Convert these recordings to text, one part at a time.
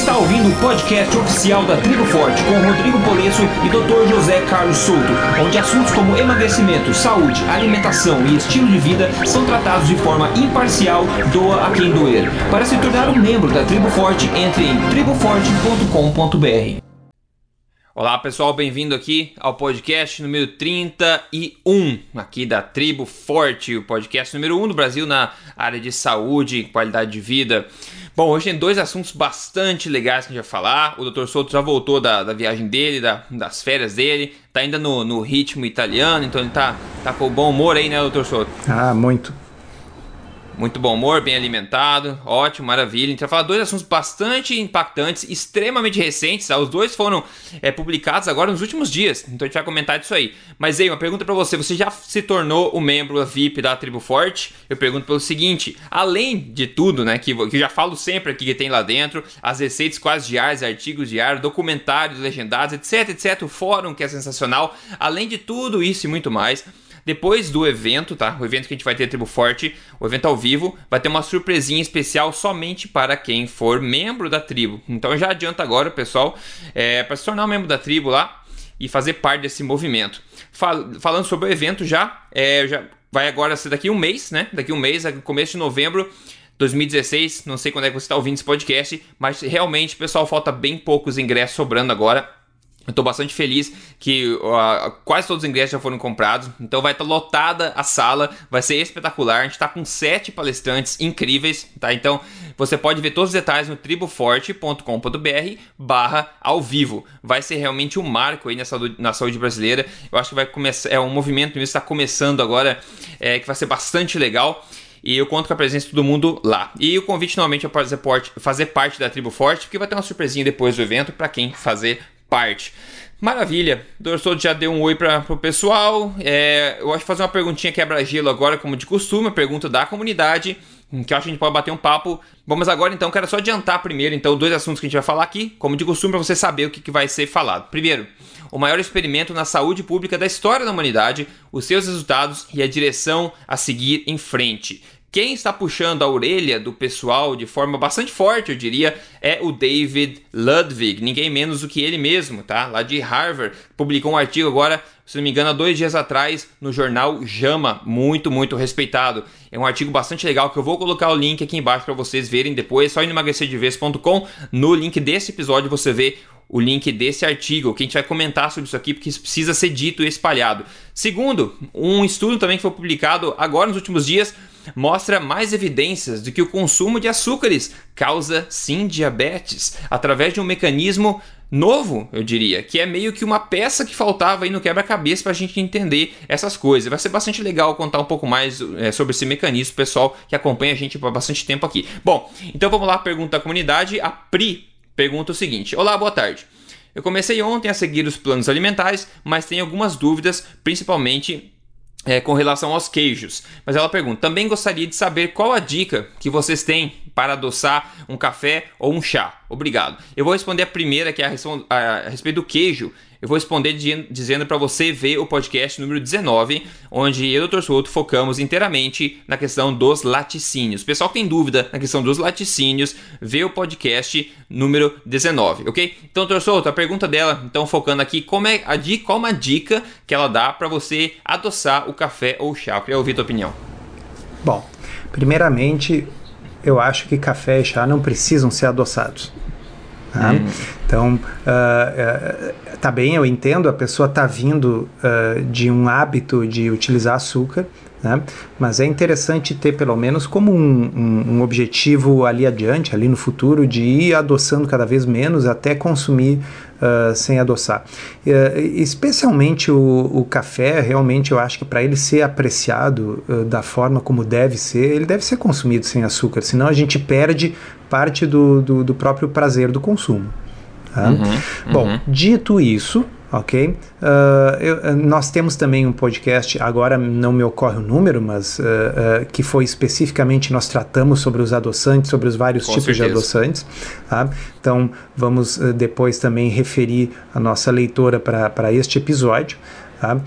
está ouvindo o podcast oficial da Tribo Forte com Rodrigo Polesso e Dr. José Carlos Souto, onde assuntos como emagrecimento, saúde, alimentação e estilo de vida são tratados de forma imparcial, doa a quem doer. Para se tornar um membro da Tribo Forte, entre em triboforte.com.br. Olá pessoal, bem-vindo aqui ao podcast número 31 aqui da Tribo Forte, o podcast número 1 do Brasil na área de saúde e qualidade de vida. Bom, hoje tem dois assuntos bastante legais que a gente vai falar. O Dr. Souto já voltou da, da viagem dele, da, das férias dele, tá ainda no, no, ritmo italiano, então ele tá, tá com bom humor aí, né, Dr. Souto? Ah, muito. Muito bom humor, bem alimentado, ótimo, maravilha. Vai falar dois assuntos bastante impactantes, extremamente recentes. Tá? Os dois foram é, publicados agora nos últimos dias, então a gente vai comentar disso aí. Mas aí, uma pergunta para você: você já se tornou o membro VIP da Tribo Forte? Eu pergunto pelo seguinte: além de tudo, né, que, que eu já falo sempre aqui que tem lá dentro, as receitas quase diárias, artigos diários, documentários legendados, etc, etc, o fórum que é sensacional. Além de tudo isso e muito mais. Depois do evento, tá? O evento que a gente vai ter Tribo Forte, o evento ao vivo, vai ter uma surpresinha especial somente para quem for membro da tribo. Então já adianta agora, pessoal, é, para se tornar um membro da tribo lá e fazer parte desse movimento. Fal falando sobre o evento já, é, já vai agora ser daqui um mês, né? Daqui um mês, começo de novembro. 2016, não sei quando é que você está ouvindo esse podcast, mas realmente, pessoal, falta bem poucos ingressos sobrando agora. Estou bastante feliz que uh, quase todos os ingressos já foram comprados, então vai estar tá lotada a sala, vai ser espetacular. A gente está com sete palestrantes incríveis, tá? Então você pode ver todos os detalhes no triboforte.com.br barra ao vivo. Vai ser realmente um marco aí saúde, na saúde brasileira. Eu acho que vai começar, é um movimento que está começando agora, é, que vai ser bastante legal. E eu conto com a presença de todo mundo lá. E o convite novamente é fazer, fazer parte da Tribo Forte, porque vai ter uma surpresinha depois do evento para quem fazer parte. Maravilha, Dorso já deu um oi para o pessoal. É, eu acho que fazer uma perguntinha quebra-gelo agora, como de costume, pergunta da comunidade, que eu acho que a gente pode bater um papo. Vamos agora então, quero só adiantar primeiro, então, dois assuntos que a gente vai falar aqui, como de costume, para você saber o que, que vai ser falado. Primeiro, o maior experimento na saúde pública da história da humanidade, os seus resultados e a direção a seguir em frente. Quem está puxando a orelha do pessoal de forma bastante forte, eu diria, é o David Ludwig, ninguém menos do que ele mesmo, tá? Lá de Harvard, publicou um artigo agora, se não me engano, há dois dias atrás, no jornal JAMA, muito, muito respeitado. É um artigo bastante legal que eu vou colocar o link aqui embaixo para vocês verem depois, só em emagrecerdevez.com. No link desse episódio você vê o link desse artigo, que a gente vai comentar sobre isso aqui, porque isso precisa ser dito e espalhado. Segundo, um estudo também que foi publicado agora nos últimos dias mostra mais evidências de que o consumo de açúcares causa sim diabetes, através de um mecanismo novo, eu diria, que é meio que uma peça que faltava aí no quebra-cabeça para a gente entender essas coisas. Vai ser bastante legal contar um pouco mais é, sobre esse mecanismo, pessoal que acompanha a gente por bastante tempo aqui. Bom, então vamos lá, pergunta da comunidade. A Pri pergunta o seguinte: Olá, boa tarde. Eu comecei ontem a seguir os planos alimentares, mas tenho algumas dúvidas, principalmente é, com relação aos queijos. Mas ela pergunta: também gostaria de saber qual a dica que vocês têm para adoçar um café ou um chá. Obrigado. Eu vou responder a primeira, que é a, a, a respeito do queijo. Eu vou responder dizendo para você ver o podcast número 19, onde eu e o Dr. Souto focamos inteiramente na questão dos laticínios. Pessoal que tem dúvida na questão dos laticínios, vê o podcast número 19, ok? Então, Dr. Souto, a pergunta dela, então focando aqui, como é a dica, qual uma dica que ela dá para você adoçar o café ou o chá? Eu queria ouvir a tua opinião. Bom, primeiramente, eu acho que café e chá não precisam ser adoçados. Tá? Hum. Então, uh, uh, tá bem, eu entendo, a pessoa tá vindo uh, de um hábito de utilizar açúcar, né? mas é interessante ter pelo menos como um, um, um, objetivo ali adiante, ali no futuro, de ir adoçando cada vez menos até consumir uh, sem adoçar. Uh, especialmente o, o, café, realmente eu acho que para ele ser apreciado uh, da forma como deve ser, ele deve ser consumido sem açúcar, senão a gente perde parte do, do, do próprio prazer do consumo. Tá? Uhum, uhum. Bom, dito isso, ok? Uh, eu, nós temos também um podcast, agora não me ocorre o número, mas uh, uh, que foi especificamente nós tratamos sobre os adoçantes, sobre os vários Com tipos certeza. de adoçantes. Tá? Então vamos depois também referir a nossa leitora para este episódio. Tá?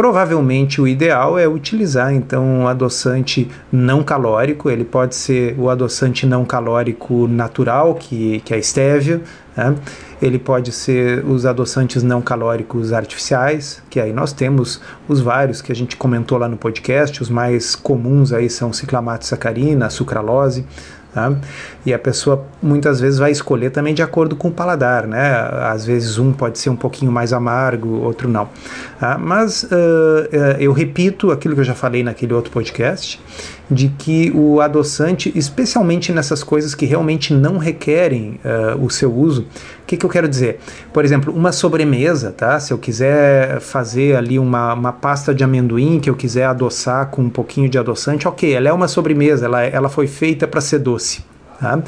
Provavelmente o ideal é utilizar então um adoçante não calórico. Ele pode ser o adoçante não calórico natural, que, que é a estévia. Né? Ele pode ser os adoçantes não calóricos artificiais, que aí nós temos os vários que a gente comentou lá no podcast. Os mais comuns aí são ciclamato sacarina, sucralose. Tá? E a pessoa muitas vezes vai escolher também de acordo com o paladar, né? Às vezes um pode ser um pouquinho mais amargo, outro não. Tá? Mas uh, eu repito aquilo que eu já falei naquele outro podcast, de que o adoçante, especialmente nessas coisas que realmente não requerem uh, o seu uso, o que, que eu quero dizer? Por exemplo, uma sobremesa, tá? Se eu quiser fazer ali uma, uma pasta de amendoim que eu quiser adoçar com um pouquinho de adoçante, ok, ela é uma sobremesa, ela, ela foi feita para ser doce. Tá?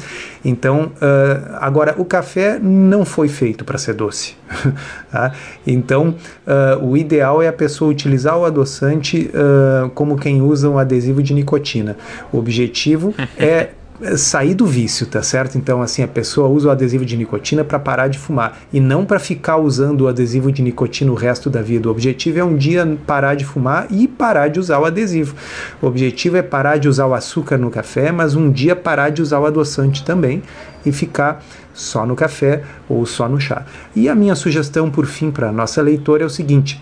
Então, uh, agora, o café não foi feito para ser doce. tá? Então, uh, o ideal é a pessoa utilizar o adoçante uh, como quem usa um adesivo de nicotina. O objetivo é sair do vício, tá certo? Então, assim, a pessoa usa o adesivo de nicotina para parar de fumar e não para ficar usando o adesivo de nicotina o resto da vida. O objetivo é um dia parar de fumar e parar de usar o adesivo. O objetivo é parar de usar o açúcar no café, mas um dia parar de usar o adoçante também e ficar só no café ou só no chá. E a minha sugestão, por fim, para nossa leitora é o seguinte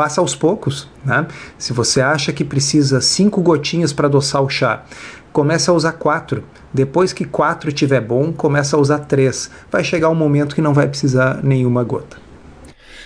faça aos poucos. Né? Se você acha que precisa cinco gotinhas para adoçar o chá, começa a usar quatro. Depois que quatro estiver bom, começa a usar três. Vai chegar um momento que não vai precisar nenhuma gota.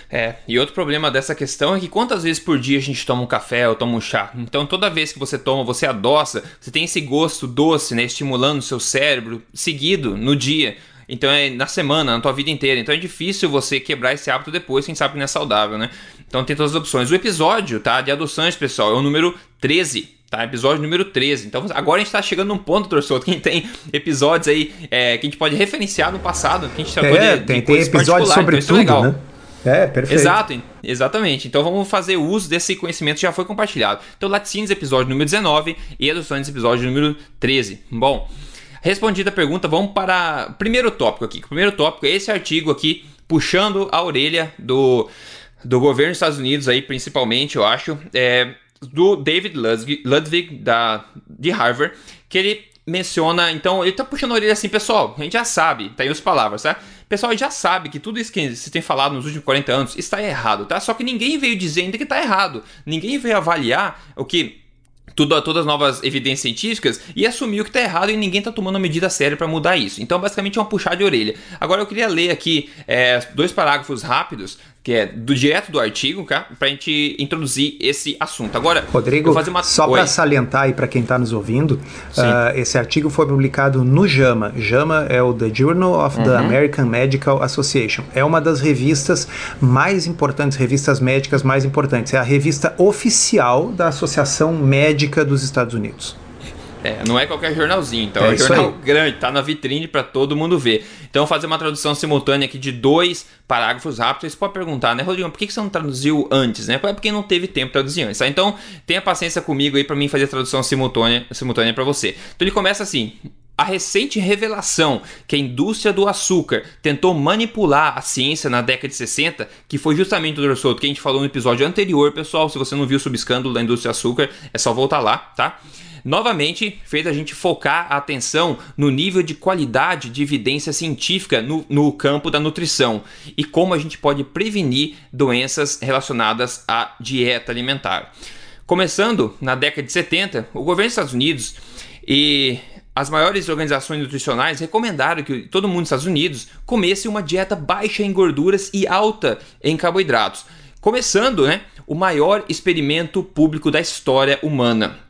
É, e outro problema dessa questão é que quantas vezes por dia a gente toma um café ou toma um chá? Então toda vez que você toma, você adoça, você tem esse gosto doce, né, estimulando o seu cérebro seguido no dia. Então é na semana, na tua vida inteira. Então é difícil você quebrar esse hábito depois, quem sabe que não é saudável, né? Então tem todas as opções. O episódio, tá, de adoções, pessoal, é o número 13 tá? Episódio número 13. Então agora a gente tá chegando num ponto, torcedor, quem tem episódios aí é, que a gente pode referenciar no passado, que a gente tratou é, de, tem, de tem episódios sobre então, tudo, é né? É, perfeito. Exato, exatamente. Então vamos fazer uso desse conhecimento que já foi compartilhado. Então, Laticínios, episódio número 19 e Adoções, episódio número 13. Bom, respondida a pergunta, vamos para o primeiro tópico aqui. O primeiro tópico é esse artigo aqui, puxando a orelha do, do governo dos Estados Unidos aí, principalmente, eu acho. É, do David Ludwig, da, de Harvard, que ele menciona, então ele tá puxando a orelha assim, pessoal, a gente já sabe, tá aí as palavras, tá? Pessoal, já sabe que tudo isso que se tem falado nos últimos 40 anos está errado, tá? Só que ninguém veio dizendo que tá errado. Ninguém veio avaliar o que tudo, todas as novas evidências científicas e assumiu que está errado e ninguém está tomando a medida séria para mudar isso. Então, basicamente, é um puxar de orelha. Agora, eu queria ler aqui é, dois parágrafos rápidos que é do direto do artigo, tá? Pra gente introduzir esse assunto. Agora, Rodrigo, fazer uma... só para salientar aí para quem está nos ouvindo, uh, esse artigo foi publicado no JAMA. JAMA é o The Journal of uhum. the American Medical Association. É uma das revistas mais importantes, revistas médicas mais importantes. É a revista oficial da Associação Médica dos Estados Unidos. É, não é qualquer jornalzinho, então é, é um jornal aí. grande, tá na vitrine para todo mundo ver. Então, vou fazer uma tradução simultânea aqui de dois parágrafos rápidos. Você pode perguntar, né, Rodrigo, por que você não traduziu antes, né? É porque não teve tempo de traduzir antes, tá? Então, tenha paciência comigo aí para mim fazer a tradução simultânea, simultânea para você. Então, ele começa assim: a recente revelação que a indústria do açúcar tentou manipular a ciência na década de 60, que foi justamente o Dr. Souto que a gente falou no episódio anterior, pessoal. Se você não viu sobre o escândalo da indústria do açúcar, é só voltar lá, tá? Novamente fez a gente focar a atenção no nível de qualidade de evidência científica no, no campo da nutrição e como a gente pode prevenir doenças relacionadas à dieta alimentar. Começando na década de 70, o governo dos Estados Unidos e as maiores organizações nutricionais recomendaram que todo mundo nos Estados Unidos comesse uma dieta baixa em gorduras e alta em carboidratos. Começando, né, o maior experimento público da história humana.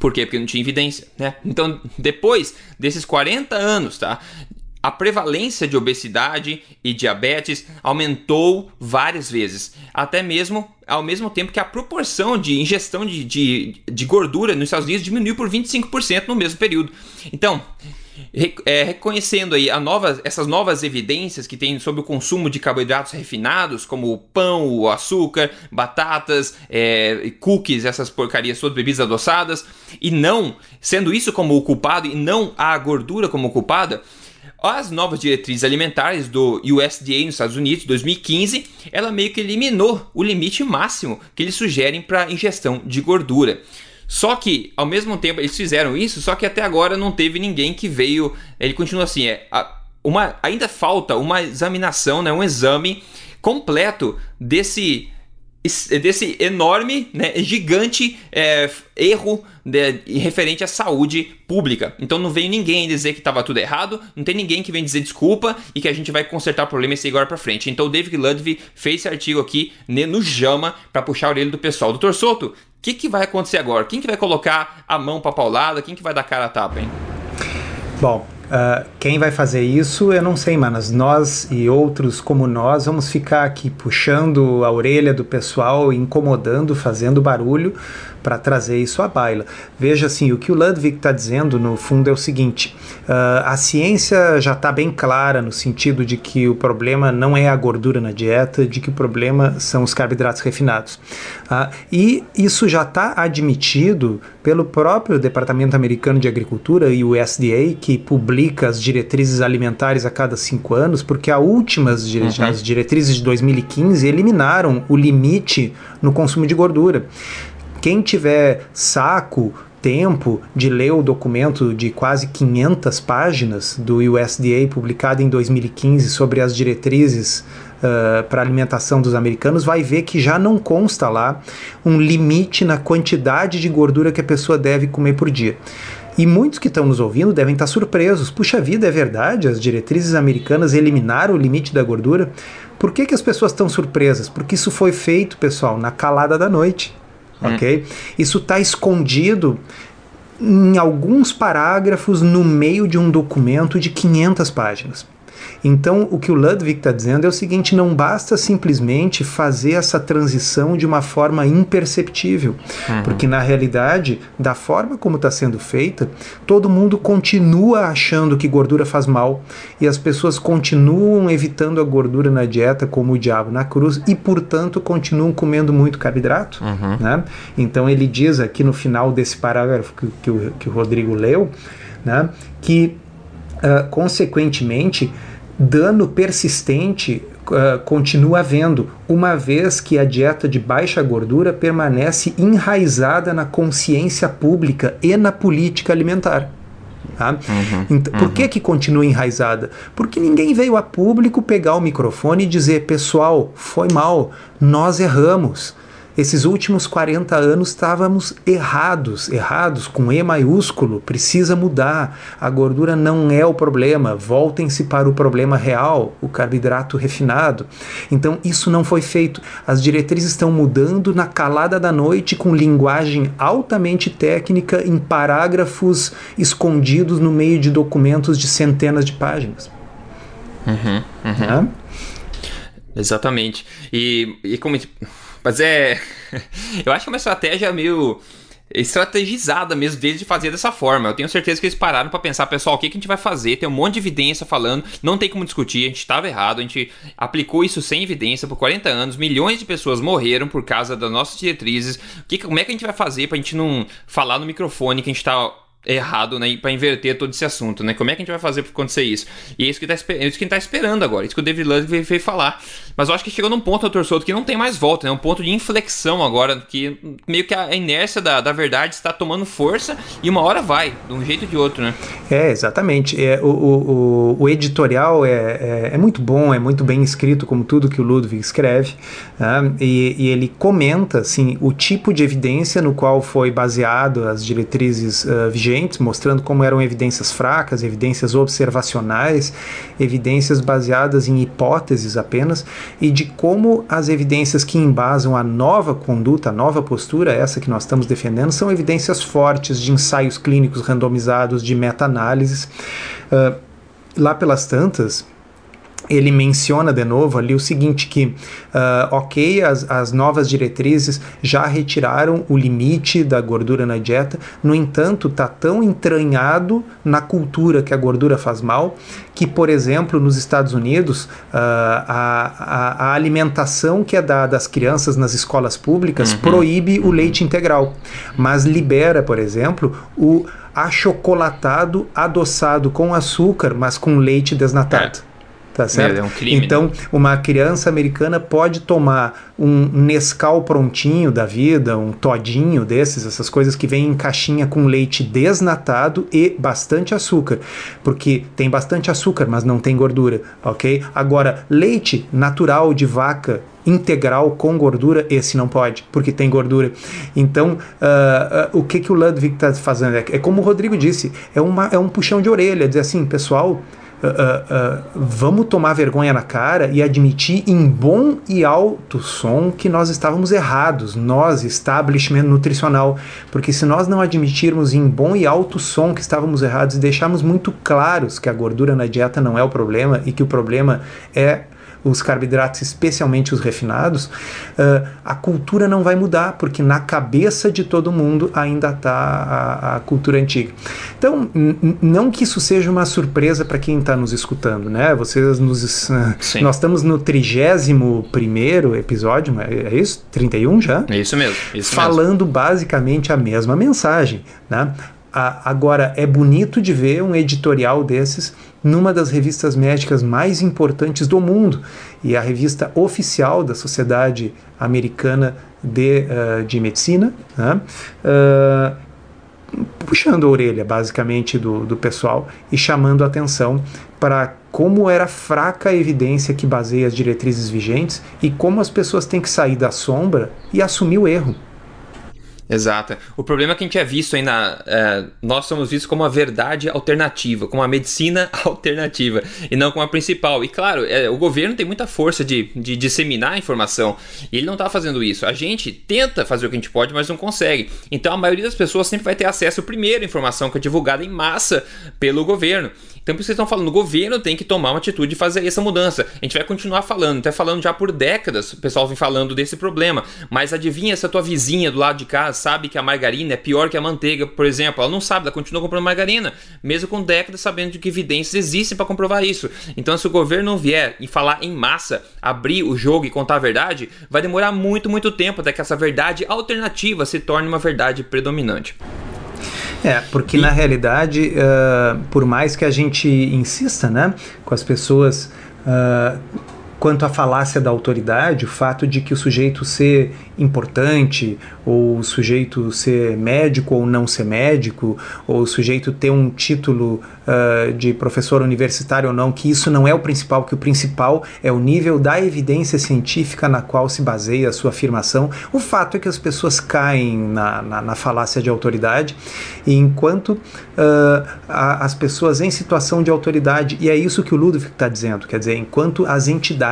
Por quê? Porque não tinha evidência, né? Então, depois desses 40 anos, tá? A prevalência de obesidade e diabetes aumentou várias vezes, até mesmo ao mesmo tempo que a proporção de ingestão de, de, de gordura nos Estados Unidos diminuiu por 25% no mesmo período. Então, é, reconhecendo aí nova, essas novas evidências que tem sobre o consumo de carboidratos refinados, como o pão, o açúcar, batatas, é, cookies, essas porcarias todas, bebidas adoçadas, e não, sendo isso como o culpado e não a gordura como culpada, as novas diretrizes alimentares do USDA nos Estados Unidos, 2015, ela meio que eliminou o limite máximo que eles sugerem para ingestão de gordura. Só que, ao mesmo tempo, eles fizeram isso, só que até agora não teve ninguém que veio. Ele continua assim, é. Uma, ainda falta uma examinação, né, um exame completo desse desse enorme, né, gigante é, erro de, referente à saúde pública. Então não veio ninguém dizer que estava tudo errado, não tem ninguém que vem dizer desculpa e que a gente vai consertar o problema e seguir agora para frente. Então o David Ludwig fez esse artigo aqui né, no Jama para puxar a orelha do pessoal. Doutor Souto, o que, que vai acontecer agora? Quem que vai colocar a mão para paulada? Quem que vai dar cara a tapa, hein? Bom, Uh, quem vai fazer isso, eu não sei, mas nós e outros como nós vamos ficar aqui puxando a orelha do pessoal, incomodando, fazendo barulho, para trazer isso à baila. Veja assim, o que o Ludwig está dizendo no fundo é o seguinte: uh, a ciência já está bem clara no sentido de que o problema não é a gordura na dieta, de que o problema são os carboidratos refinados. Uh, e isso já está admitido pelo próprio Departamento Americano de Agricultura e o USDA, que publica as diretrizes alimentares a cada cinco anos, porque as últimas dire uhum. as diretrizes de 2015 eliminaram o limite no consumo de gordura. Quem tiver saco, tempo de ler o documento de quase 500 páginas do USDA publicado em 2015 sobre as diretrizes uh, para alimentação dos americanos, vai ver que já não consta lá um limite na quantidade de gordura que a pessoa deve comer por dia. E muitos que estão nos ouvindo devem estar surpresos. Puxa vida, é verdade? As diretrizes americanas eliminaram o limite da gordura? Por que, que as pessoas estão surpresas? Porque isso foi feito, pessoal, na calada da noite ok? Isso está escondido em alguns parágrafos no meio de um documento de 500 páginas. Então, o que o Ludwig está dizendo é o seguinte: não basta simplesmente fazer essa transição de uma forma imperceptível, uhum. porque na realidade, da forma como está sendo feita, todo mundo continua achando que gordura faz mal e as pessoas continuam evitando a gordura na dieta como o diabo na cruz e, portanto, continuam comendo muito carboidrato. Uhum. Né? Então, ele diz aqui no final desse parágrafo que, que, o, que o Rodrigo leu, né, que, uh, consequentemente, dano persistente uh, continua havendo, uma vez que a dieta de baixa gordura permanece enraizada na consciência pública e na política alimentar. Tá? Uhum, então, uhum. Por que, que continua enraizada? Porque ninguém veio a público pegar o microfone e dizer: pessoal, foi mal, nós erramos esses últimos 40 anos estávamos errados, errados com E maiúsculo, precisa mudar. A gordura não é o problema, voltem-se para o problema real, o carboidrato refinado. Então isso não foi feito. As diretrizes estão mudando na calada da noite com linguagem altamente técnica em parágrafos escondidos no meio de documentos de centenas de páginas. Uhum, uhum. Exatamente. E, e como mas é. eu acho que é uma estratégia meio estrategizada mesmo deles de fazer dessa forma. Eu tenho certeza que eles pararam para pensar, pessoal, o que, que a gente vai fazer? Tem um monte de evidência falando, não tem como discutir, a gente estava errado, a gente aplicou isso sem evidência por 40 anos, milhões de pessoas morreram por causa das nossas diretrizes. Que, como é que a gente vai fazer para a gente não falar no microfone que a gente está errado, né? Para inverter todo esse assunto, né? Como é que a gente vai fazer para acontecer isso? E é isso que, tá, é isso que a gente tá esperando agora, isso que o David Ludwig veio, falar. Mas eu acho que chegou num ponto, doutor Souto, que não tem mais volta, né? Um ponto de inflexão agora, que meio que a inércia da, da verdade está tomando força e uma hora vai, de um jeito ou de outro, né? É, exatamente. É, o, o, o editorial é, é, é, muito bom, é muito bem escrito, como tudo que o Ludwig escreve, né? e, e, ele comenta, assim, o tipo de evidência no qual foi baseado as diretrizes uh, vigentes mostrando como eram evidências fracas, evidências observacionais, evidências baseadas em hipóteses apenas, e de como as evidências que embasam a nova conduta, a nova postura, essa que nós estamos defendendo, são evidências fortes de ensaios clínicos randomizados, de meta-análises. Uh, lá pelas tantas, ele menciona de novo ali o seguinte que uh, ok as, as novas diretrizes já retiraram o limite da gordura na dieta no entanto está tão entranhado na cultura que a gordura faz mal que por exemplo nos Estados Unidos uh, a, a, a, alimentação que é dada às crianças nas escolas públicas uhum. proíbe o leite integral mas libera por exemplo o achocolatado adoçado com açúcar mas com leite desnatado é. Tá certo? É um crime, então, né? uma criança americana pode tomar um Nescau prontinho da vida, um todinho desses, essas coisas que vêm em caixinha com leite desnatado e bastante açúcar, porque tem bastante açúcar, mas não tem gordura, ok? Agora, leite natural de vaca integral com gordura, esse não pode, porque tem gordura. Então, uh, uh, o que, que o Ludwig está fazendo? É, é, como o Rodrigo disse, é, uma, é um puxão de orelha, dizer assim, pessoal, Uh, uh, vamos tomar vergonha na cara e admitir em bom e alto som que nós estávamos errados, nós, establishment nutricional. Porque se nós não admitirmos em bom e alto som que estávamos errados e deixarmos muito claros que a gordura na dieta não é o problema e que o problema é os carboidratos, especialmente os refinados, uh, a cultura não vai mudar, porque na cabeça de todo mundo ainda está a, a, cultura antiga. Então, não que isso seja uma surpresa para quem está nos escutando, né? Vocês nos. Uh, nós estamos no 31 episódio, é, é isso? 31 já? É isso mesmo. Isso falando mesmo. basicamente a mesma mensagem, né? Agora, é bonito de ver um editorial desses numa das revistas médicas mais importantes do mundo e a revista oficial da Sociedade Americana de, uh, de Medicina, né? uh, puxando a orelha basicamente do, do pessoal e chamando a atenção para como era fraca a evidência que baseia as diretrizes vigentes e como as pessoas têm que sair da sombra e assumir o erro. Exato. O problema é que a gente é visto ainda. É, nós somos vistos como a verdade alternativa, como a medicina alternativa, e não como a principal. E claro, é, o governo tem muita força de, de disseminar a informação, e ele não está fazendo isso. A gente tenta fazer o que a gente pode, mas não consegue. Então a maioria das pessoas sempre vai ter acesso primeiro à informação que é divulgada em massa pelo governo. Então, por isso vocês estão falando, o governo tem que tomar uma atitude de fazer essa mudança. A gente vai continuar falando, até falando já por décadas, o pessoal vem falando desse problema. Mas adivinha essa tua vizinha do lado de casa sabe que a margarina é pior que a manteiga, por exemplo. Ela não sabe, ela continua comprando margarina, mesmo com décadas sabendo de que evidências existem para comprovar isso. Então, se o governo não vier e falar em massa, abrir o jogo e contar a verdade, vai demorar muito, muito tempo até que essa verdade alternativa se torne uma verdade predominante. É, porque e... na realidade, uh, por mais que a gente insista né, com as pessoas uh, quanto à falácia da autoridade, o fato de que o sujeito ser importante, ou o sujeito ser médico ou não ser médico, ou o sujeito ter um título uh, de professor universitário ou não, que isso não é o principal, que o principal é o nível da evidência científica na qual se baseia a sua afirmação. O fato é que as pessoas caem na, na, na falácia de autoridade, e enquanto uh, a, as pessoas em situação de autoridade, e é isso que o Ludwig está dizendo, quer dizer, enquanto as entidades,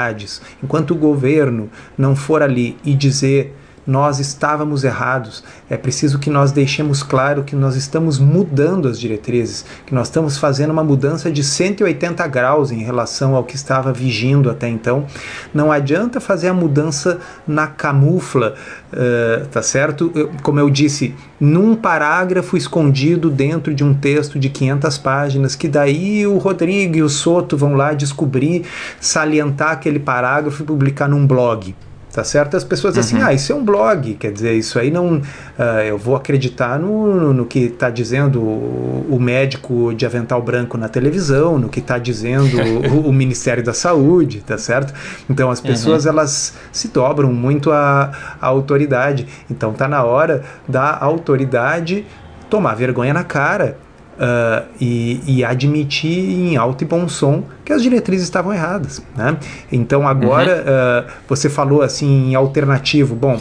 enquanto o governo não for ali e dizer nós estávamos errados. É preciso que nós deixemos claro que nós estamos mudando as diretrizes, que nós estamos fazendo uma mudança de 180 graus em relação ao que estava vigindo até então. Não adianta fazer a mudança na camufla, uh, tá certo? Como eu disse, num parágrafo escondido dentro de um texto de 500 páginas, que daí o Rodrigo e o Soto vão lá descobrir, salientar aquele parágrafo e publicar num blog tá certo? As pessoas assim, uhum. ah, isso é um blog, quer dizer, isso aí não, uh, eu vou acreditar no, no, no que está dizendo o, o, médico de avental branco na televisão, no que está dizendo o, o, Ministério da Saúde, tá certo? Então as pessoas uhum. elas se dobram muito à, à autoridade, então tá na hora da autoridade tomar vergonha na cara uh, e, e, admitir em alto e bom som que as diretrizes estavam erradas. Né? Então agora uhum. uh, você falou assim em alternativo. Bom,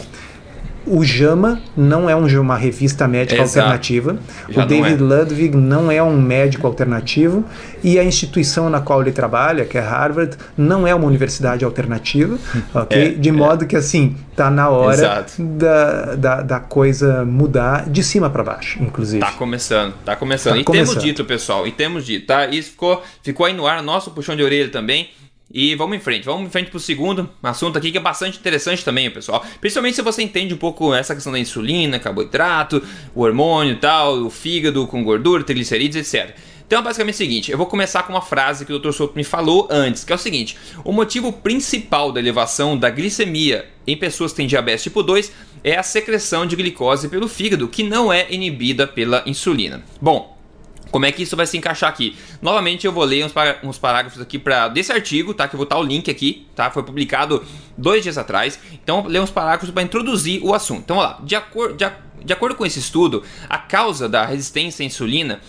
o JAMA não é uma revista médica Exato. alternativa. Já o David é. Ludwig não é um médico alternativo. E a instituição na qual ele trabalha, que é Harvard, não é uma universidade alternativa. ok? É, de modo é. que, assim, tá na hora da, da, da, coisa mudar de cima para baixo, inclusive. Tá começando, tá começando. Tá e começando. temos dito, pessoal, e temos dito, tá? Isso ficou, ficou aí no ar, nosso puxão de orelha também E vamos em frente, vamos em frente para o segundo assunto aqui que é bastante interessante também, pessoal. Principalmente se você entende um pouco essa questão da insulina, carboidrato, o hormônio e tal, o fígado com gordura, triglicerídeos, etc. Então, basicamente é o seguinte: eu vou começar com uma frase que o Dr. Souto me falou antes, que é o seguinte: o motivo principal da elevação da glicemia em pessoas que têm diabetes tipo 2 é a secreção de glicose pelo fígado, que não é inibida pela insulina. Bom, como é que isso vai se encaixar aqui? Novamente eu vou ler uns, uns parágrafos aqui para desse artigo, tá? Que eu vou botar o link aqui, tá? Foi publicado dois dias atrás. Então ler uns parágrafos para introduzir o assunto. Então vamos lá. De, acor de, de acordo com esse estudo, a causa da resistência à insulina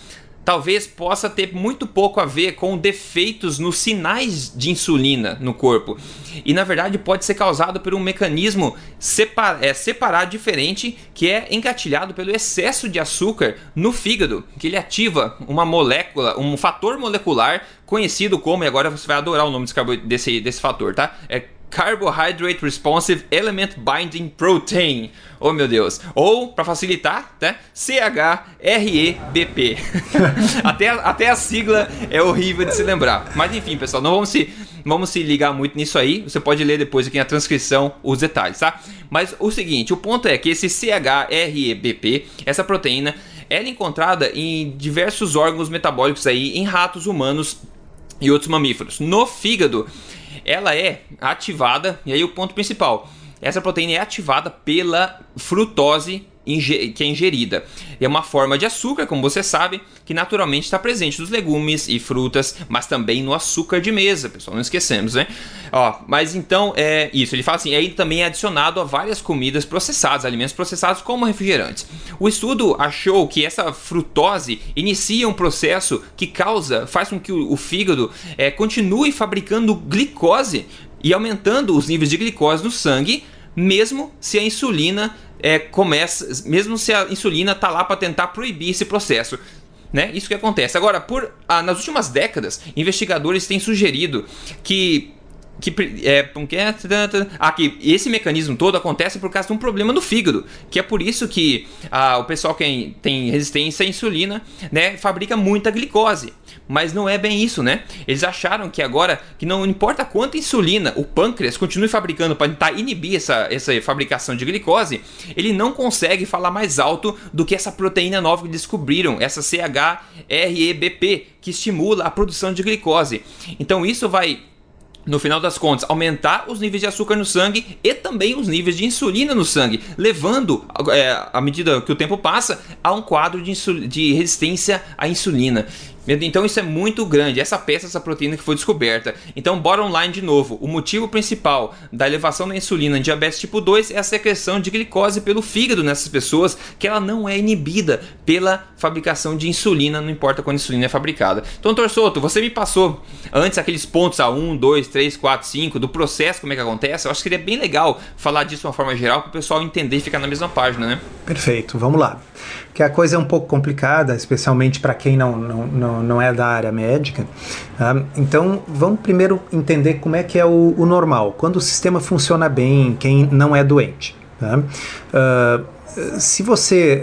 talvez possa ter muito pouco a ver com defeitos nos sinais de insulina no corpo. E na verdade pode ser causado por um mecanismo separ é, separado diferente que é engatilhado pelo excesso de açúcar no fígado, que ele ativa uma molécula, um fator molecular conhecido como, e agora você vai adorar o nome desse, desse, desse fator, tá? É Carbohydrate Responsive Element Binding Protein. Oh meu Deus. Ou, para facilitar, né? CHREBP. até, até a sigla é horrível de se lembrar. Mas enfim, pessoal, não vamos se, vamos se ligar muito nisso aí. Você pode ler depois aqui na transcrição os detalhes, tá? Mas o seguinte, o ponto é que esse CHREBP, essa proteína, ela é encontrada em diversos órgãos metabólicos aí em ratos humanos e outros mamíferos. No fígado, ela é ativada, e aí o ponto principal, essa proteína é ativada pela frutose que é ingerida. É uma forma de açúcar, como você sabe, que naturalmente está presente nos legumes e frutas, mas também no açúcar de mesa, pessoal, não esquecemos, né? Ó, mas então é isso. Ele fala assim, aí também é adicionado a várias comidas processadas, alimentos processados como refrigerantes. O estudo achou que essa frutose inicia um processo que causa, faz com que o, o fígado é, continue fabricando glicose e aumentando os níveis de glicose no sangue, mesmo se a insulina é, começa, mesmo se a insulina está lá para tentar proibir esse processo. Né? Isso que acontece. Agora, por ah, nas últimas décadas, investigadores têm sugerido que que é, que esse mecanismo todo acontece por causa de um problema no fígado, que é por isso que ah, o pessoal que tem resistência à insulina, né, fabrica muita glicose. Mas não é bem isso, né? Eles acharam que agora, que não importa quanta insulina o pâncreas continue fabricando para tentar inibir essa, essa fabricação de glicose, ele não consegue falar mais alto do que essa proteína nova que descobriram, essa CHREBP, que estimula a produção de glicose. Então isso vai no final das contas, aumentar os níveis de açúcar no sangue e também os níveis de insulina no sangue, levando, é, à medida que o tempo passa, a um quadro de, de resistência à insulina. Então isso é muito grande, essa peça, essa proteína que foi descoberta. Então, bora online de novo. O motivo principal da elevação da insulina em diabetes tipo 2 é a secreção de glicose pelo fígado nessas pessoas, que ela não é inibida pela fabricação de insulina, não importa quando a insulina é fabricada. Então, Torsoto, você me passou antes aqueles pontos a 1, 2, 3, 4, 5 do processo, como é que acontece. Eu acho que seria bem legal falar disso de uma forma geral para o pessoal entender e ficar na mesma página, né? Perfeito, vamos lá que a coisa é um pouco complicada, especialmente para quem não, não, não, não, é da área médica. Tá? Então, vamos primeiro entender como é que é o, o, normal, quando o sistema funciona bem, quem não é doente. Tá? Uh, se você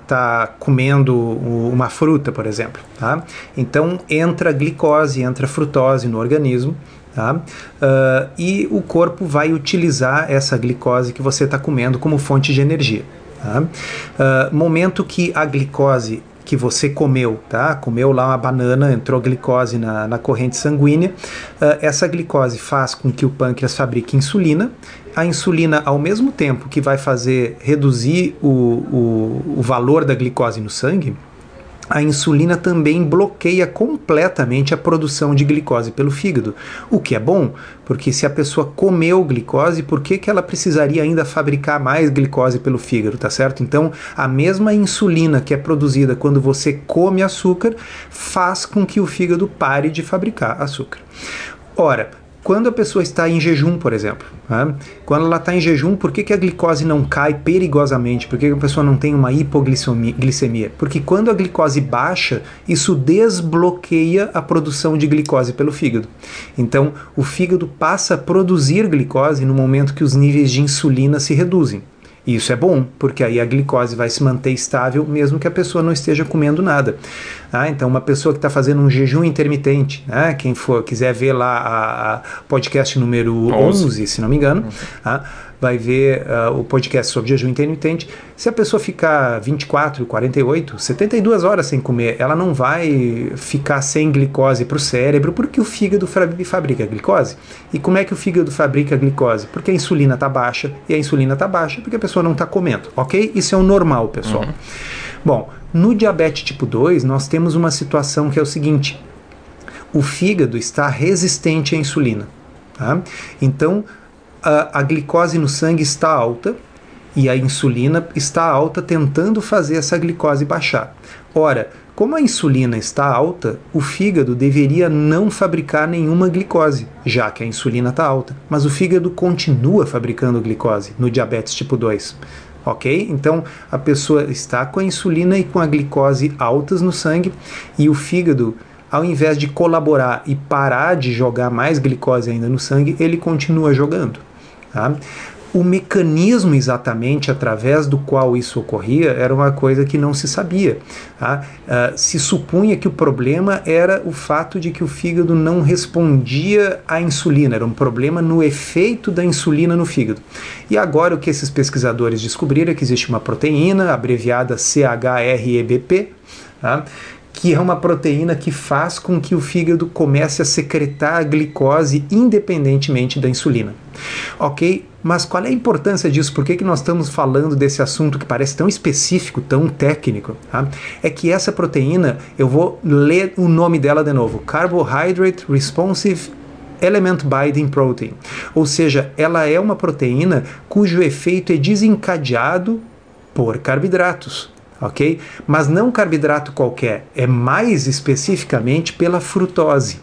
está uh, comendo uma fruta, por exemplo, tá? então entra glicose, entra frutose no organismo, Tá? Uh, e o corpo vai utilizar essa glicose que você está comendo como fonte de energia. Tá? Uh, momento que a glicose que você comeu, tá? Comeu lá uma banana, entrou glicose na, na corrente sanguínea. Uh, essa glicose faz com que o pâncreas fabrique insulina. A insulina, ao mesmo tempo que vai fazer reduzir o, o, o valor da glicose no sangue, a insulina também bloqueia completamente a produção de glicose pelo fígado, o que é bom, porque se a pessoa comeu glicose, por que, que ela precisaria ainda fabricar mais glicose pelo fígado, tá certo? Então, a mesma insulina que é produzida quando você come açúcar faz com que o fígado pare de fabricar açúcar. Ora, quando a pessoa está em jejum, por exemplo, né? quando ela está em jejum, por que, que a glicose não cai perigosamente? Por que, que a pessoa não tem uma hipoglicemia? Porque quando a glicose baixa, isso desbloqueia a produção de glicose pelo fígado. Então, o fígado passa a produzir glicose no momento que os níveis de insulina se reduzem. E isso é bom, porque aí a glicose vai se manter estável mesmo que a pessoa não esteja comendo nada. Ah, então, uma pessoa que está fazendo um jejum intermitente, né? quem for quiser ver lá a, a podcast número 11, 11 se não me engano, ah, vai ver uh, o podcast sobre jejum intermitente. Se a pessoa ficar 24, 48, 72 horas sem comer, ela não vai ficar sem glicose para o cérebro, porque o fígado fabrica glicose. E como é que o fígado fabrica glicose? Porque a insulina está baixa, e a insulina está baixa porque a pessoa não está comendo, ok? Isso é o normal, pessoal. Uhum. Bom, no diabetes tipo 2, nós temos uma situação que é o seguinte: o fígado está resistente à insulina. Tá? Então, a, a glicose no sangue está alta e a insulina está alta, tentando fazer essa glicose baixar. Ora, como a insulina está alta, o fígado deveria não fabricar nenhuma glicose, já que a insulina está alta, mas o fígado continua fabricando glicose no diabetes tipo 2. Ok? Então a pessoa está com a insulina e com a glicose altas no sangue e o fígado ao invés de colaborar e parar de jogar mais glicose ainda no sangue, ele continua jogando. Tá? O mecanismo exatamente através do qual isso ocorria era uma coisa que não se sabia. Tá? Uh, se supunha que o problema era o fato de que o fígado não respondia à insulina, era um problema no efeito da insulina no fígado. E agora o que esses pesquisadores descobriram é que existe uma proteína, abreviada CHREBP, tá? Que é uma proteína que faz com que o fígado comece a secretar a glicose independentemente da insulina. Ok? Mas qual é a importância disso? Por que, que nós estamos falando desse assunto que parece tão específico, tão técnico? Tá? É que essa proteína, eu vou ler o nome dela de novo: Carbohydrate Responsive Element Binding Protein. Ou seja, ela é uma proteína cujo efeito é desencadeado por carboidratos ok? Mas não carboidrato qualquer, é mais especificamente pela frutose.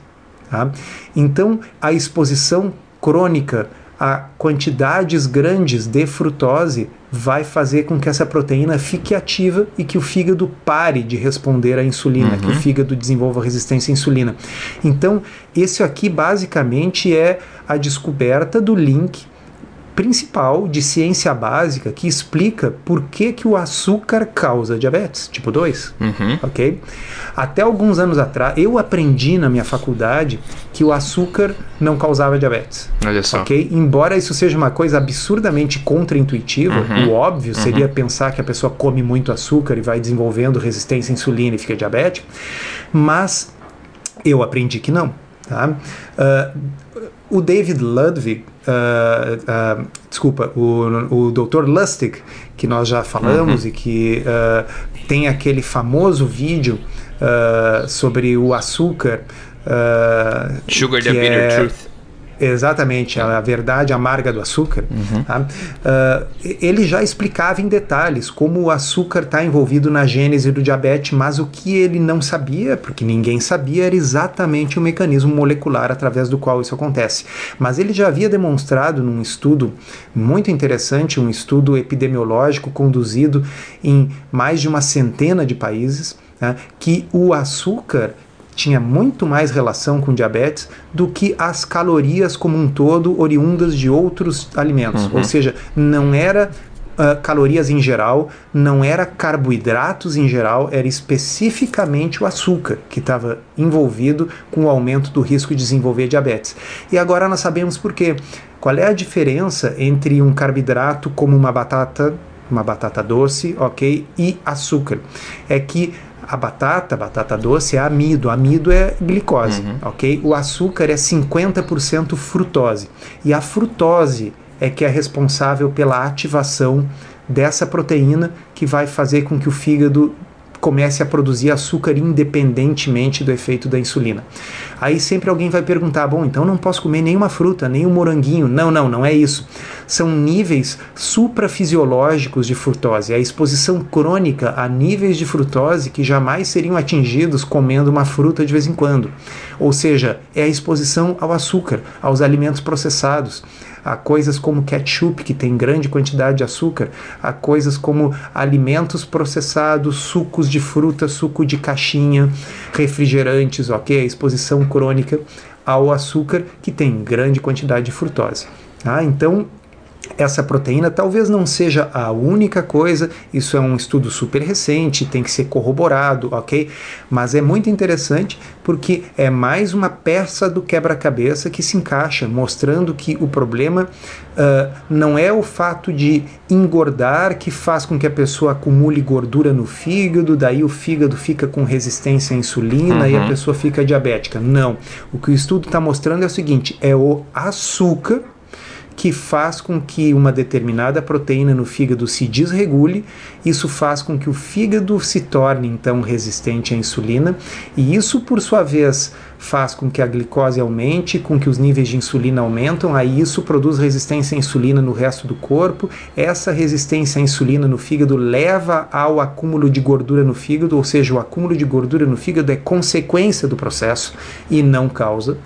Tá? Então, a exposição crônica a quantidades grandes de frutose vai fazer com que essa proteína fique ativa e que o fígado pare de responder à insulina, uhum. que o uhum. fígado desenvolva resistência à insulina. Então, esse aqui basicamente é a descoberta do link principal de ciência básica que explica por que, que o açúcar causa diabetes, tipo 2, uhum. ok? Até alguns anos atrás, eu aprendi na minha faculdade que o açúcar não causava diabetes, Olha só. ok? Embora isso seja uma coisa absurdamente contraintuitiva, uhum. o óbvio uhum. seria pensar que a pessoa come muito açúcar e vai desenvolvendo resistência à insulina e fica diabético, mas eu aprendi que não, tá? Uh, o David Ludwig uh, uh, desculpa, o, o Dr. Lustig, que nós já falamos uhum. e que uh, tem aquele famoso vídeo sobre o açúcar. Sugar the Bitter é, Truth. Exatamente, a verdade amarga do açúcar. Uhum. Tá? Uh, ele já explicava em detalhes como o açúcar está envolvido na gênese do diabetes, mas o que ele não sabia, porque ninguém sabia, era exatamente o mecanismo molecular através do qual isso acontece. Mas ele já havia demonstrado num estudo muito interessante, um estudo epidemiológico conduzido em mais de uma centena de países, né, que o açúcar tinha muito mais relação com diabetes do que as calorias como um todo oriundas de outros alimentos. Uhum. Ou seja, não era uh, calorias em geral, não era carboidratos em geral, era especificamente o açúcar que estava envolvido com o aumento do risco de desenvolver diabetes. E agora nós sabemos por quê. Qual é a diferença entre um carboidrato como uma batata, uma batata doce, ok, e açúcar? É que a batata, batata doce é amido, amido é glicose, uhum. ok? O açúcar é 50% frutose. E a frutose é que é responsável pela ativação dessa proteína que vai fazer com que o fígado comece a produzir açúcar independentemente do efeito da insulina. Aí sempre alguém vai perguntar: bom, então não posso comer nenhuma fruta, nem um moranguinho. Não, não, não é isso. São níveis suprafisiológicos de frutose, a exposição crônica a níveis de frutose que jamais seriam atingidos comendo uma fruta de vez em quando. Ou seja, é a exposição ao açúcar, aos alimentos processados a coisas como ketchup, que tem grande quantidade de açúcar, a coisas como alimentos processados, sucos de fruta, suco de caixinha, refrigerantes, ok? A exposição crônica ao açúcar, que tem grande quantidade de frutose. Tá? Então, essa proteína talvez não seja a única coisa, isso é um estudo super recente, tem que ser corroborado, ok? Mas é muito interessante porque é mais uma peça do quebra-cabeça que se encaixa, mostrando que o problema uh, não é o fato de engordar que faz com que a pessoa acumule gordura no fígado, daí o fígado fica com resistência à insulina uhum. e a uhum. pessoa fica diabética. Não. O que o estudo está mostrando é o seguinte: é o açúcar que faz com que uma determinada proteína no fígado se desregule, isso faz com que o fígado se torne então resistente à insulina, e isso por sua vez faz com que a glicose aumente, com que os níveis de insulina aumentam, aí isso produz resistência à insulina no resto do corpo. Essa resistência à insulina no fígado leva ao acúmulo de gordura no fígado, ou seja, o acúmulo de gordura no fígado é consequência do processo e não causa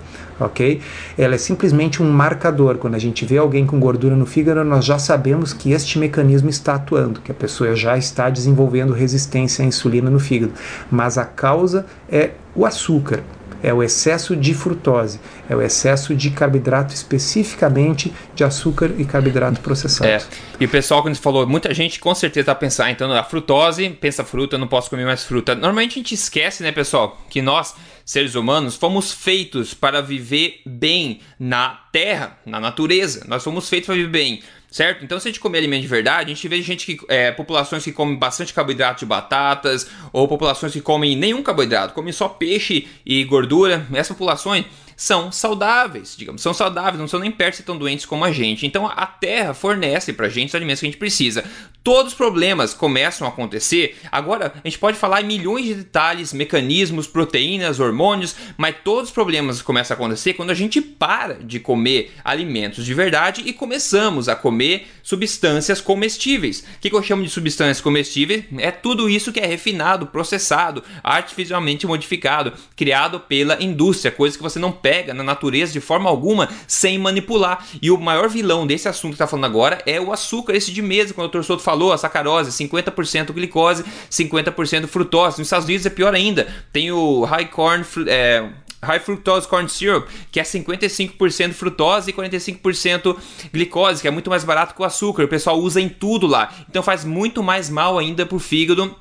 ok? Ela é simplesmente um marcador. Quando a gente vê alguém com gordura no fígado, nós já sabemos que este mecanismo está atuando, que a pessoa já está desenvolvendo resistência à insulina no fígado. Mas a causa é o açúcar, é o excesso de frutose, é o excesso de carboidrato, especificamente de açúcar e carboidrato processado. É. E o pessoal, quando falou, muita gente com certeza vai pensar, então a frutose, pensa fruta, não posso comer mais fruta. Normalmente a gente esquece, né, pessoal, que nós seres humanos, fomos feitos para viver bem na terra, na natureza. Nós fomos feitos para viver bem, certo? Então, se a gente comer alimento de verdade, a gente vê gente que. É, populações que comem bastante carboidrato de batatas, ou populações que comem nenhum carboidrato, comem só peixe e gordura. Essas populações são saudáveis, digamos, são saudáveis, não são nem perto de ser tão doentes como a gente. Então a terra fornece pra gente os alimentos que a gente precisa. Todos os problemas começam a acontecer. Agora, a gente pode falar em milhões de detalhes, mecanismos, proteínas, hormônios, mas todos os problemas começam a acontecer quando a gente para de comer alimentos de verdade e começamos a comer substâncias comestíveis. O que eu chamo de substâncias comestíveis? É tudo isso que é refinado, processado, artificialmente modificado, criado pela indústria, coisa que você não pega na natureza de forma alguma sem manipular. E o maior vilão desse assunto que está falando agora é o açúcar, esse de mesa, quando o Dr. Souto falou, a sacarose, 50% glicose, 50% frutose. Nos Estados Unidos é pior ainda. Tem o high corn, é, High Fructose Corn Syrup, que é 55% frutose e 45% glicose, que é muito mais barato que o açúcar. O pessoal usa em tudo lá. Então faz muito mais mal ainda pro fígado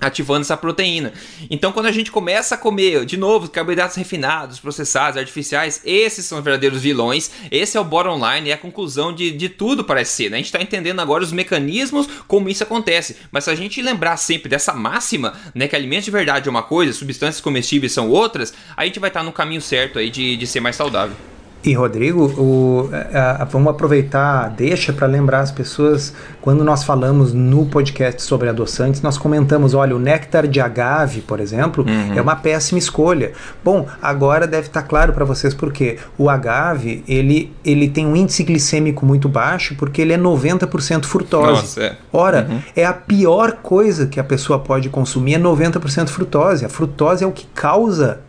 ativando essa proteína. Então, quando a gente começa a comer, de novo, carboidratos refinados, processados, artificiais, esses são os verdadeiros vilões. Esse é o bottom line, é a conclusão de, de tudo, parece ser. Né? A gente está entendendo agora os mecanismos como isso acontece. Mas se a gente lembrar sempre dessa máxima, né, que alimentos de verdade é uma coisa, substâncias comestíveis são outras, a gente vai estar tá no caminho certo aí de, de ser mais saudável. E Rodrigo, o, a, a, vamos aproveitar, deixa para lembrar as pessoas, quando nós falamos no podcast sobre adoçantes, nós comentamos, olha, o néctar de agave, por exemplo, uhum. é uma péssima escolha. Bom, agora deve estar tá claro para vocês porque o agave, ele, ele tem um índice glicêmico muito baixo porque ele é 90% frutose. Nossa, é. Ora, uhum. é a pior coisa que a pessoa pode consumir é 90% frutose. A frutose é o que causa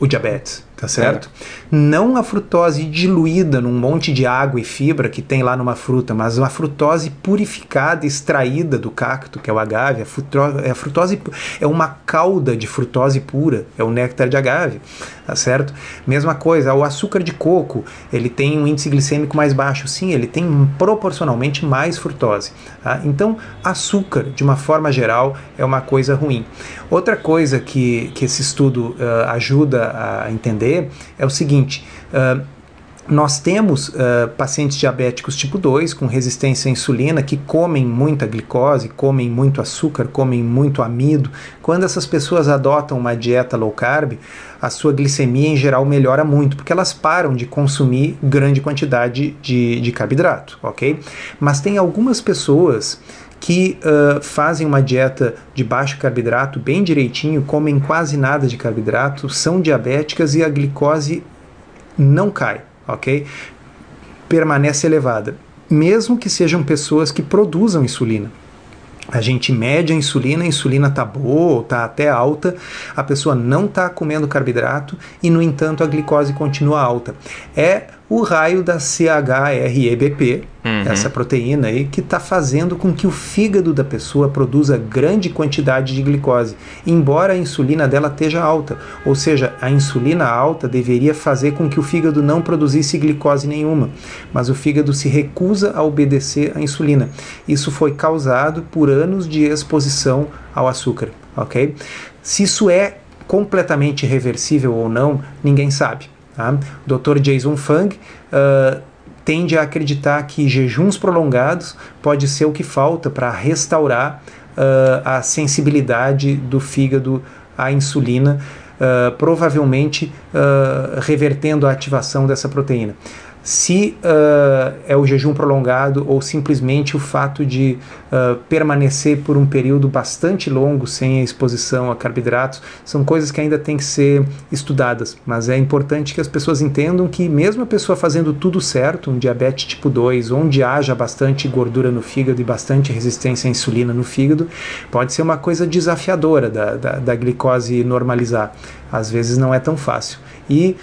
o diabetes tá certo? É. Não a frutose diluída num monte de água e fibra que tem lá numa fruta, mas uma frutose purificada, extraída do cacto, que é o agave. A frutose, a frutose é uma cauda de frutose pura, é o néctar de agave, tá certo? Mesma coisa, o açúcar de coco, ele tem um índice glicêmico mais baixo, sim, ele tem proporcionalmente mais frutose. Tá? Então, açúcar, de uma forma geral, é uma coisa ruim. Outra coisa que, que esse estudo uh, ajuda a entender é o seguinte. Uh, nós temos uh, pacientes diabéticos tipo 2 com resistência à insulina que comem muita glicose, comem muito açúcar, comem muito amido. Quando essas pessoas adotam uma dieta low carb, a sua glicemia em geral melhora muito, porque elas param de consumir grande quantidade de, de carboidrato, ok? Mas tem algumas pessoas que uh, fazem uma dieta de baixo carboidrato bem direitinho, comem quase nada de carboidrato, são diabéticas e a glicose não cai, ok? Permanece elevada, mesmo que sejam pessoas que produzam insulina. A gente mede a insulina, a insulina está boa está até alta, a pessoa não está comendo carboidrato e, no entanto, a glicose continua alta. É o raio da CHREBP, uhum. essa proteína aí, que está fazendo com que o fígado da pessoa produza grande quantidade de glicose, embora a insulina dela esteja alta. Ou seja, a insulina alta deveria fazer com que o fígado não produzisse glicose nenhuma, mas o fígado se recusa a obedecer à insulina. Isso foi causado por anos de exposição ao açúcar, ok? Se isso é completamente reversível ou não, ninguém sabe. Tá? O Dr. Jason Fung uh, tende a acreditar que jejuns prolongados pode ser o que falta para restaurar uh, a sensibilidade do fígado à insulina, uh, provavelmente revertendo a ativação dessa proteína se uh, é o jejum prolongado ou simplesmente o fato de uh, permanecer por um período bastante longo sem a exposição a carboidratos, são coisas que ainda têm que ser estudadas. Mas é importante que as pessoas entendam que, mesmo a pessoa fazendo tudo certo, um diabetes tipo 2, onde haja bastante gordura no fígado e bastante resistência à insulina no fígado, pode ser uma coisa desafiadora da, da, da glicose normalizar. Às vezes não é tão fácil. E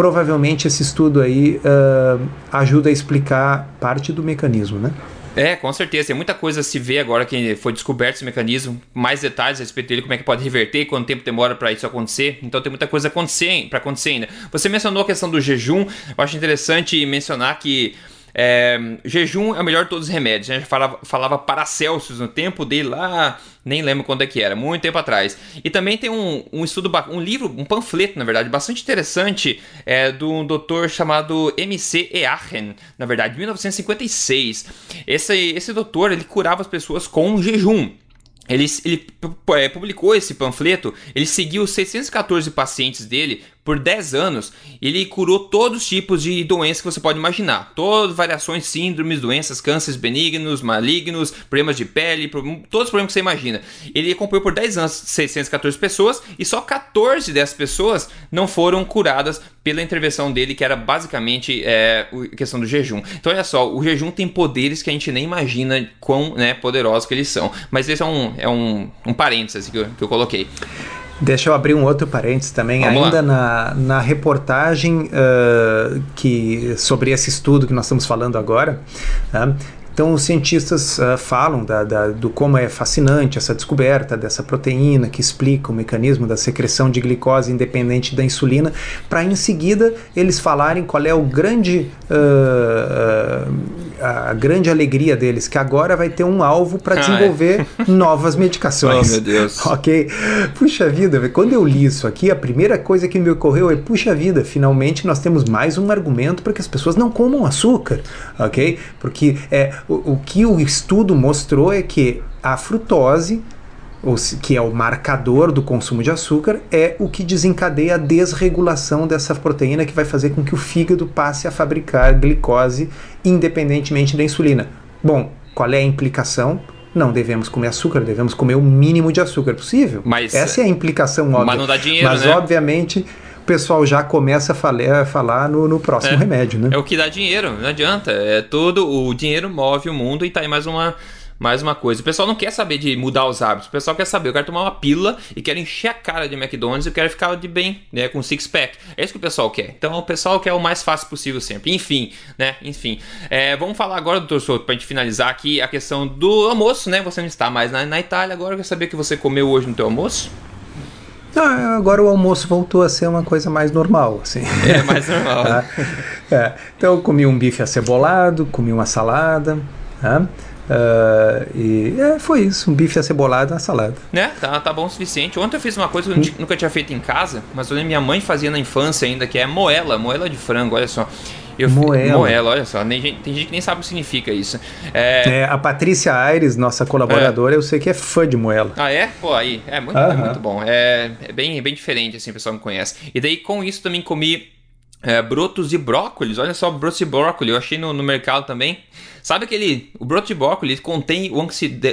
provavelmente esse estudo aí uh, ajuda a explicar parte do mecanismo, né? É, com certeza. Tem muita coisa a se ver agora que foi descoberto esse mecanismo, mais detalhes a respeito dele, como é que pode reverter, quanto tempo demora para isso acontecer. Então tem muita coisa para acontecer ainda. Você mencionou a questão do jejum. Eu acho interessante mencionar que é, jejum é o melhor de todos os remédios. A gente falava, falava Paracelsus no tempo dele lá, nem lembro quando é que era, muito tempo atrás. E também tem um, um estudo, um livro, um panfleto, na verdade, bastante interessante, é, de um doutor chamado M.C. Eachen, na verdade, de 1956. Esse, esse doutor, ele curava as pessoas com jejum. Ele, ele é, publicou esse panfleto, ele seguiu 614 pacientes dele por 10 anos, ele curou todos os tipos de doenças que você pode imaginar. Todas variações, síndromes, doenças, cânceres benignos, malignos, problemas de pele, todos os problemas que você imagina. Ele acompanhou por 10 anos 614 pessoas e só 14 dessas pessoas não foram curadas pela intervenção dele, que era basicamente é, a questão do jejum. Então, olha só, o jejum tem poderes que a gente nem imagina quão né, poderosos que eles são. Mas esse é um, é um, um parênteses que eu, que eu coloquei. Deixa eu abrir um outro parênteses também. Vamos Ainda na, na reportagem uh, que, sobre esse estudo que nós estamos falando agora, uh, então, os cientistas uh, falam da, da, do como é fascinante essa descoberta dessa proteína que explica o mecanismo da secreção de glicose independente da insulina, para em seguida eles falarem qual é o grande, uh, uh, a grande alegria deles, que agora vai ter um alvo para desenvolver ah, é. novas medicações. Oh, meu Deus. ok? Puxa vida, quando eu li isso aqui, a primeira coisa que me ocorreu é: puxa vida, finalmente nós temos mais um argumento para que as pessoas não comam açúcar, ok? Porque é o, o que o estudo mostrou é que a frutose, que é o marcador do consumo de açúcar, é o que desencadeia a desregulação dessa proteína que vai fazer com que o fígado passe a fabricar glicose independentemente da insulina. Bom, qual é a implicação? Não devemos comer açúcar, devemos comer o mínimo de açúcar possível. Mas, Essa é a implicação óbvia. Mas não dá dinheiro, Mas, né? obviamente, pessoal já começa a falar, a falar no, no próximo é, remédio, né? É o que dá dinheiro, não adianta. É todo o dinheiro move o mundo e tá aí mais uma mais uma coisa. O pessoal não quer saber de mudar os hábitos. O pessoal quer saber, eu quero tomar uma pílula e quero encher a cara de McDonald's e quero ficar de bem, né, com six pack. É isso que o pessoal quer. Então o pessoal quer o mais fácil possível sempre. Enfim, né? Enfim. É, vamos falar agora, doutor Souto, pra gente finalizar aqui a questão do almoço, né? Você não está mais na, na Itália agora. Eu quero saber o que você comeu hoje no teu almoço. Ah, agora o almoço voltou a ser uma coisa mais normal, assim. É, mais normal. Tá? é. Então eu comi um bife acebolado, comi uma salada? Uh, e é, foi isso, um bife acebolado e uma salada. Né, tá, tá bom o suficiente. Ontem eu fiz uma coisa que eu hum. nunca tinha feito em casa, mas minha mãe fazia na infância ainda, que é moela, moela de frango, olha só. Eu, moela. Moela, olha só. tem gente que nem sabe o que significa isso. É... é a Patrícia Aires, nossa colaboradora, é. eu sei que é fã de moela. Ah, é? Pô, aí. É muito, é muito bom. É, é, bem, bem diferente, assim, o pessoal me conhece. E daí, com isso, também comi é, brotos de brócolis. Olha só, brotos de brócolis. Eu achei no, no mercado também. Sabe aquele. O broto de brócolis contém o,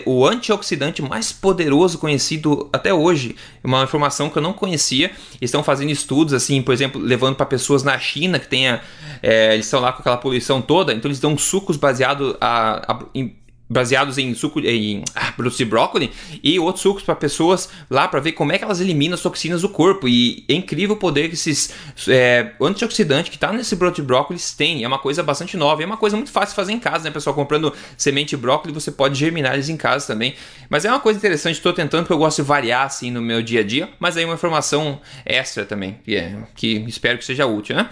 o, antioxidante mais poderoso conhecido até hoje. Uma informação que eu não conhecia. Estão fazendo estudos, assim, por exemplo, levando para pessoas na China que tenha. É, eles estão lá com aquela poluição toda, então eles dão sucos baseados a, a, em baseados em suco em ah, produtos de brócolis e outros sucos para pessoas lá para ver como é que elas eliminam as toxinas do corpo. E é incrível o poder que esses é, antioxidantes que está nesse broto de brócolis têm é uma coisa bastante nova é uma coisa muito fácil de fazer em casa né pessoal? Comprando semente de brócolis você pode germinar eles em casa também. Mas é uma coisa interessante estou tentando porque eu gosto de variar assim no meu dia a dia. Mas aí uma informação extra também que, é, que espero que seja útil né?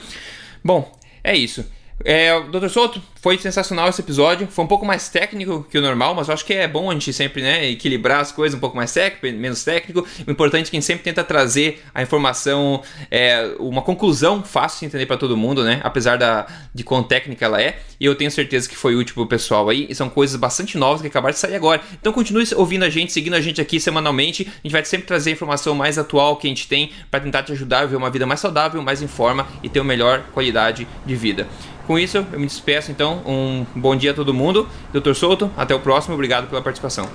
Bom é isso é, Dr. Souto, foi sensacional esse episódio. Foi um pouco mais técnico que o normal, mas eu acho que é bom a gente sempre né, equilibrar as coisas um pouco mais técnico, menos técnico. O importante é que a gente sempre tenta trazer a informação, é, uma conclusão fácil de entender para todo mundo, né? Apesar da, de quão técnica ela é. E eu tenho certeza que foi útil pro pessoal aí. E são coisas bastante novas que acabaram de sair agora. Então continue ouvindo a gente, seguindo a gente aqui semanalmente. A gente vai sempre trazer a informação mais atual que a gente tem para tentar te ajudar a viver uma vida mais saudável, mais em forma e ter uma melhor qualidade de vida. Com isso, eu me despeço então. Um bom dia a todo mundo. Doutor Souto, até o próximo. Obrigado pela participação.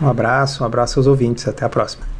Um abraço, um abraço aos ouvintes. Até a próxima.